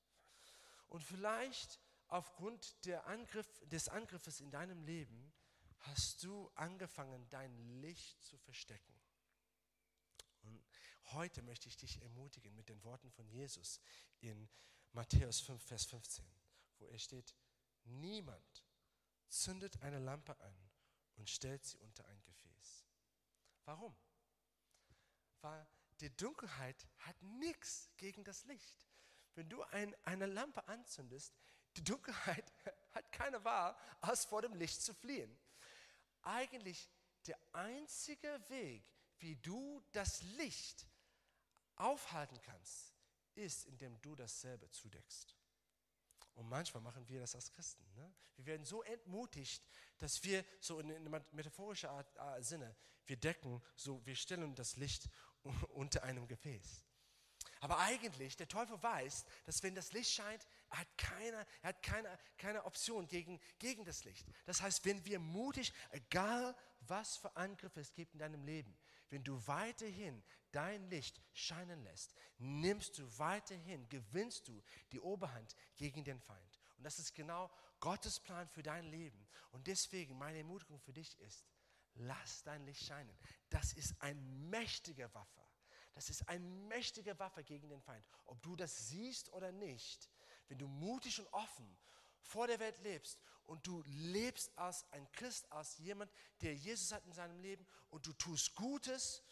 Und vielleicht aufgrund Angriff, des Angriffes in deinem Leben hast du angefangen, dein Licht zu verstecken. Heute möchte ich dich ermutigen mit den Worten von Jesus in Matthäus 5, Vers 15, wo er steht, niemand zündet eine Lampe an und stellt sie unter ein Gefäß. Warum? weil die Dunkelheit hat nichts gegen das Licht. Wenn du ein, eine Lampe anzündest, die Dunkelheit hat keine Wahl, als vor dem Licht zu fliehen. Eigentlich der einzige Weg, wie du das Licht aufhalten kannst, ist, indem du dasselbe zudeckst. Und manchmal machen wir das als Christen. Ne? Wir werden so entmutigt, dass wir so in, in metaphorischer Art, äh, Sinne, wir decken, so wir stellen das Licht unter einem Gefäß. Aber eigentlich, der Teufel weiß, dass wenn das Licht scheint, er hat keine, er hat keine, keine Option gegen, gegen das Licht. Das heißt, wenn wir mutig, egal was für Angriffe es gibt in deinem Leben, wenn du weiterhin dein Licht scheinen lässt, nimmst du weiterhin, gewinnst du die Oberhand gegen den Feind. Und das ist genau Gottes Plan für dein Leben. Und deswegen meine Ermutigung für dich ist, lass dein Licht scheinen. Das ist ein mächtiger Waffe. Das ist ein mächtiger Waffe gegen den Feind. Ob du das siehst oder nicht, wenn du mutig und offen vor der Welt lebst und du lebst als ein Christ, als jemand, der Jesus hat in seinem Leben und du tust Gutes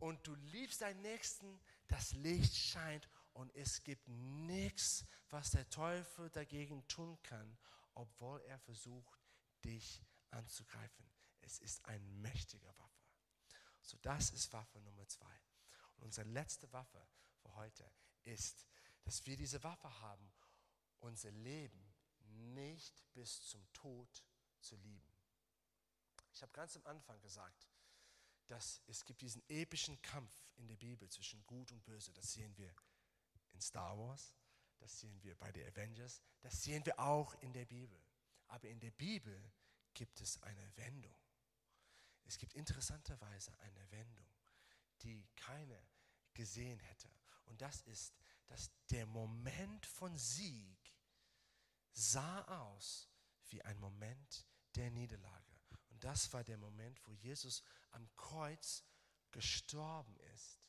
und du liebst deinen Nächsten, das Licht scheint und es gibt nichts, was der Teufel dagegen tun kann, obwohl er versucht, dich anzugreifen. Es ist ein mächtiger Waffe. So, das ist Waffe Nummer zwei. Und unsere letzte Waffe für heute ist, dass wir diese Waffe haben, unser Leben nicht bis zum Tod zu lieben. Ich habe ganz am Anfang gesagt, dass es gibt diesen epischen Kampf in der Bibel zwischen Gut und Böse. Das sehen wir in Star Wars, das sehen wir bei den Avengers, das sehen wir auch in der Bibel. Aber in der Bibel gibt es eine Wendung. Es gibt interessanterweise eine Wendung, die keiner gesehen hätte. Und das ist, dass der Moment von Sieg sah aus wie ein Moment der Niederlage. Das war der Moment, wo Jesus am Kreuz gestorben ist.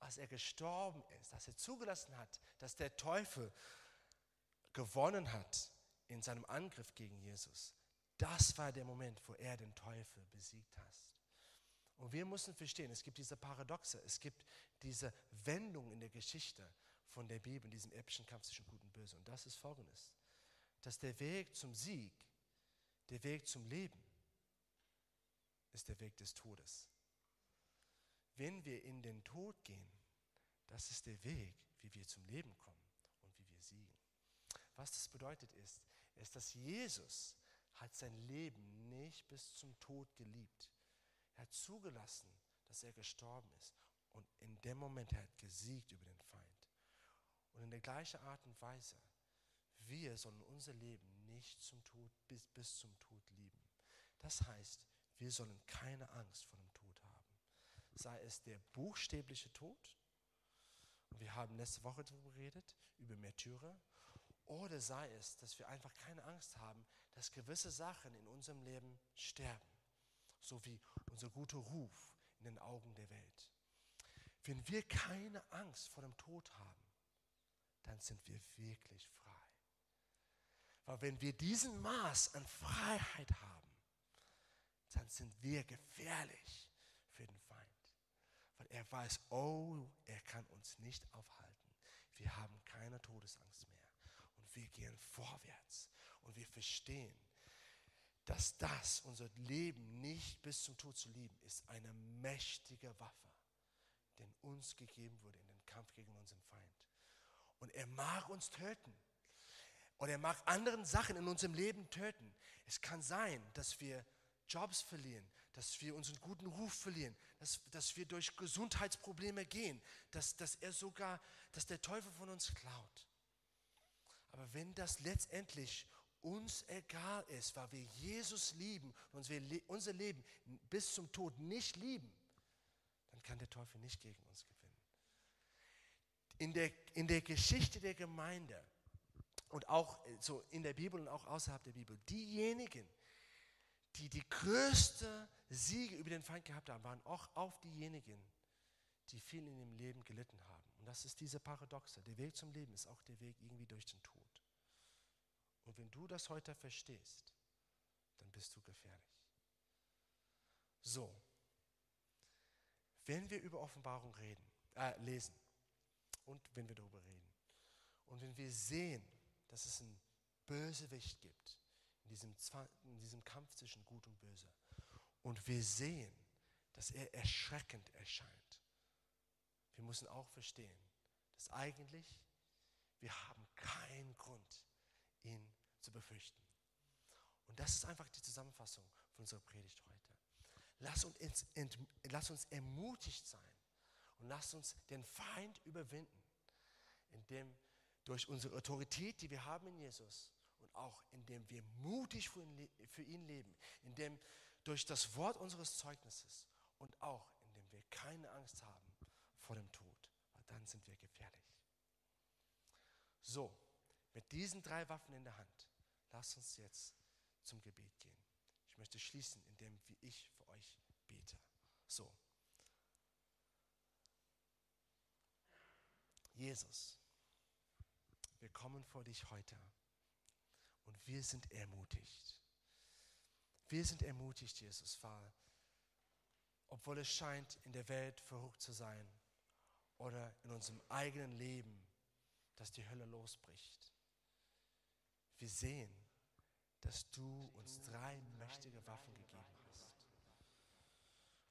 Als er gestorben ist, als er zugelassen hat, dass der Teufel gewonnen hat in seinem Angriff gegen Jesus, das war der Moment, wo er den Teufel besiegt hat. Und wir müssen verstehen, es gibt diese Paradoxe, es gibt diese Wendung in der Geschichte von der Bibel, in diesem epischen Kampf zwischen Gut und Böse. Und das ist folgendes, dass der Weg zum Sieg, der Weg zum Leben, ist der Weg des Todes. Wenn wir in den Tod gehen, das ist der Weg, wie wir zum Leben kommen und wie wir siegen. Was das bedeutet ist, ist, dass Jesus hat sein Leben nicht bis zum Tod geliebt. Er hat zugelassen, dass er gestorben ist. Und in dem Moment er hat gesiegt über den Feind. Und in der gleichen Art und Weise, wir sollen unser Leben nicht zum Tod, bis, bis zum Tod lieben. Das heißt, wir sollen keine Angst vor dem Tod haben. Sei es der buchstäbliche Tod, und wir haben letzte Woche darüber geredet, über Märtyrer, oder sei es, dass wir einfach keine Angst haben, dass gewisse Sachen in unserem Leben sterben, so wie unser guter Ruf in den Augen der Welt. Wenn wir keine Angst vor dem Tod haben, dann sind wir wirklich frei. Weil wenn wir diesen Maß an Freiheit haben, dann sind wir gefährlich für den Feind. Weil er weiß, oh, er kann uns nicht aufhalten. Wir haben keine Todesangst mehr. Und wir gehen vorwärts. Und wir verstehen, dass das, unser Leben nicht bis zum Tod zu lieben, ist eine mächtige Waffe, die uns gegeben wurde in den Kampf gegen unseren Feind. Und er mag uns töten. Oder er mag anderen Sachen in unserem Leben töten. Es kann sein, dass wir Jobs verlieren, dass wir unseren guten Ruf verlieren, dass, dass wir durch Gesundheitsprobleme gehen, dass, dass er sogar, dass der Teufel von uns klaut. Aber wenn das letztendlich uns egal ist, weil wir Jesus lieben und wir unser Leben bis zum Tod nicht lieben, dann kann der Teufel nicht gegen uns gewinnen in der, in der Geschichte der Gemeinde und auch äh, so in der Bibel und auch außerhalb der Bibel, diejenigen, die die größte Siege über den Feind gehabt haben, waren auch, auch diejenigen, die viel in ihrem Leben gelitten haben. Und das ist diese Paradoxe. Der Weg zum Leben ist auch der Weg irgendwie durch den Tod. Und wenn du das heute verstehst, dann bist du gefährlich. So, wenn wir über Offenbarung reden, äh, lesen, und wenn wir darüber reden. Und wenn wir sehen, dass es einen Bösewicht gibt in diesem, in diesem Kampf zwischen Gut und Böse und wir sehen, dass er erschreckend erscheint, wir müssen auch verstehen, dass eigentlich wir haben keinen Grund, ihn zu befürchten. Und das ist einfach die Zusammenfassung von unserer Predigt heute. Lass uns, ent, lass uns ermutigt sein und lass uns den Feind überwinden, indem durch unsere Autorität, die wir haben in Jesus und auch indem wir mutig für ihn, leben, indem durch das Wort unseres Zeugnisses und auch indem wir keine Angst haben vor dem Tod, weil dann sind wir gefährlich. So, mit diesen drei Waffen in der Hand, lasst uns jetzt zum Gebet gehen. Ich möchte schließen, indem wie ich für euch bete. So. Jesus, wir kommen vor dich heute und wir sind ermutigt. Wir sind ermutigt, Jesus, weil obwohl es scheint, in der Welt verrückt zu sein oder in unserem eigenen Leben, dass die Hölle losbricht. Wir sehen, dass du uns drei mächtige Waffen gegeben hast.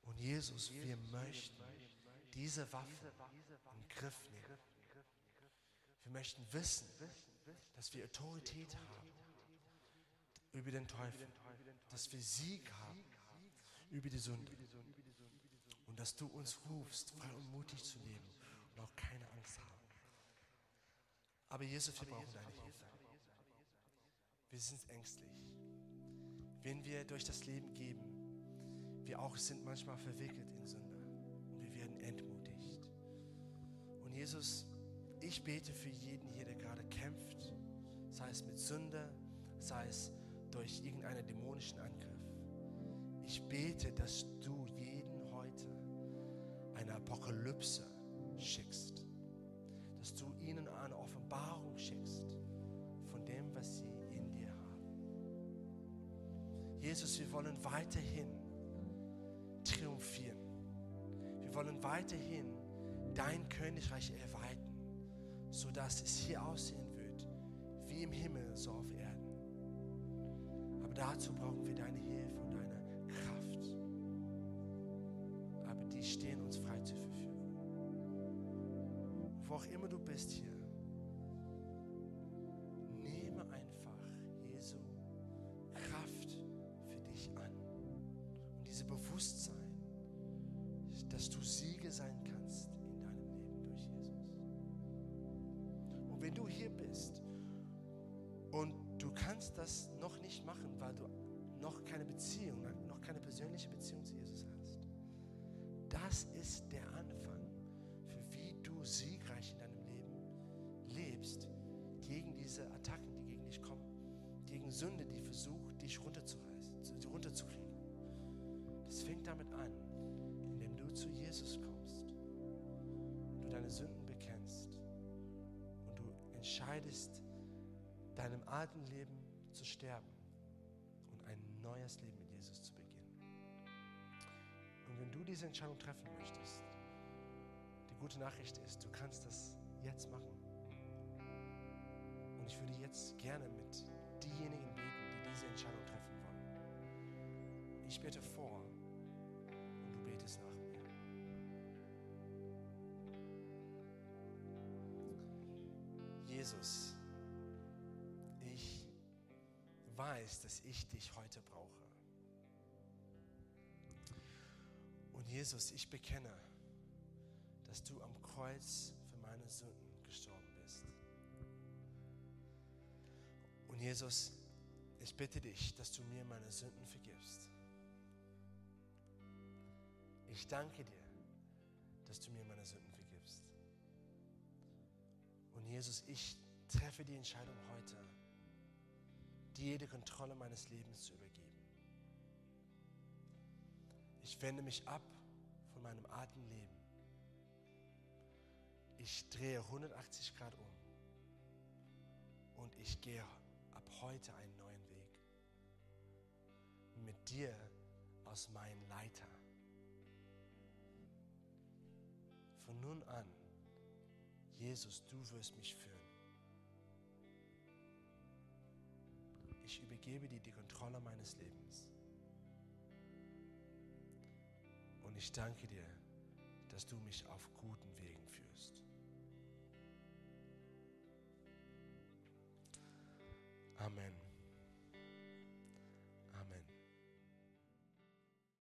Und Jesus, wir möchten diese Waffen im Griff nehmen. Wir möchten wissen, dass wir Autorität haben über den Teufel, dass wir Sieg haben über die Sünde und dass du uns rufst, frei und mutig zu leben und auch keine Angst haben. Aber Jesus, wir brauchen deine Hilfe. Wir sind ängstlich. Wenn wir durch das Leben gehen, wir auch sind manchmal verwickelt in Sünde und wir werden entmutigt. Und Jesus, ich bete für jeden hier, der gerade kämpft, sei es mit Sünde, sei es durch irgendeinen dämonischen Angriff. Ich bete, dass du jeden heute eine Apokalypse schickst, dass du ihnen eine Offenbarung schickst von dem, was sie in dir haben. Jesus, wir wollen weiterhin triumphieren. Wir wollen weiterhin dein Königreich erweitern, sodass es hier aussehen wird, wie im Himmel, so auf Erden. Aber dazu brauchen wir deine Hilfe und deine Kraft. Aber die stehen uns frei zur Verfügung. Wo auch immer du bist hier, das noch nicht machen, weil du noch keine Beziehung, noch keine persönliche Beziehung zu Jesus hast, das ist der Anfang für wie du siegreich in deinem Leben lebst gegen diese Attacken, die gegen dich kommen, gegen Sünde, die versucht, dich runterzureißen, runterzukriegen. Das fängt damit an, indem du zu Jesus kommst, du deine Sünden bekennst und du entscheidest, deinem alten Leben zu sterben und ein neues Leben mit Jesus zu beginnen. Und wenn du diese Entscheidung treffen möchtest, die gute Nachricht ist, du kannst das jetzt machen. Und ich würde jetzt gerne mit diejenigen beten, die diese Entscheidung treffen wollen. Ich bete vor und du betest nach mir. Jesus, weiß, dass ich dich heute brauche. Und Jesus, ich bekenne, dass du am Kreuz für meine Sünden gestorben bist. Und Jesus, ich bitte dich, dass du mir meine Sünden vergibst. Ich danke dir, dass du mir meine Sünden vergibst. Und Jesus, ich treffe die Entscheidung heute, dir die Kontrolle meines Lebens zu übergeben. Ich wende mich ab von meinem alten Leben. Ich drehe 180 Grad um und ich gehe ab heute einen neuen Weg. Mit dir als mein Leiter. Von nun an, Jesus, du wirst mich führen. gebe dir die Kontrolle meines Lebens. Und ich danke dir, dass du mich auf guten Wegen führst. Amen.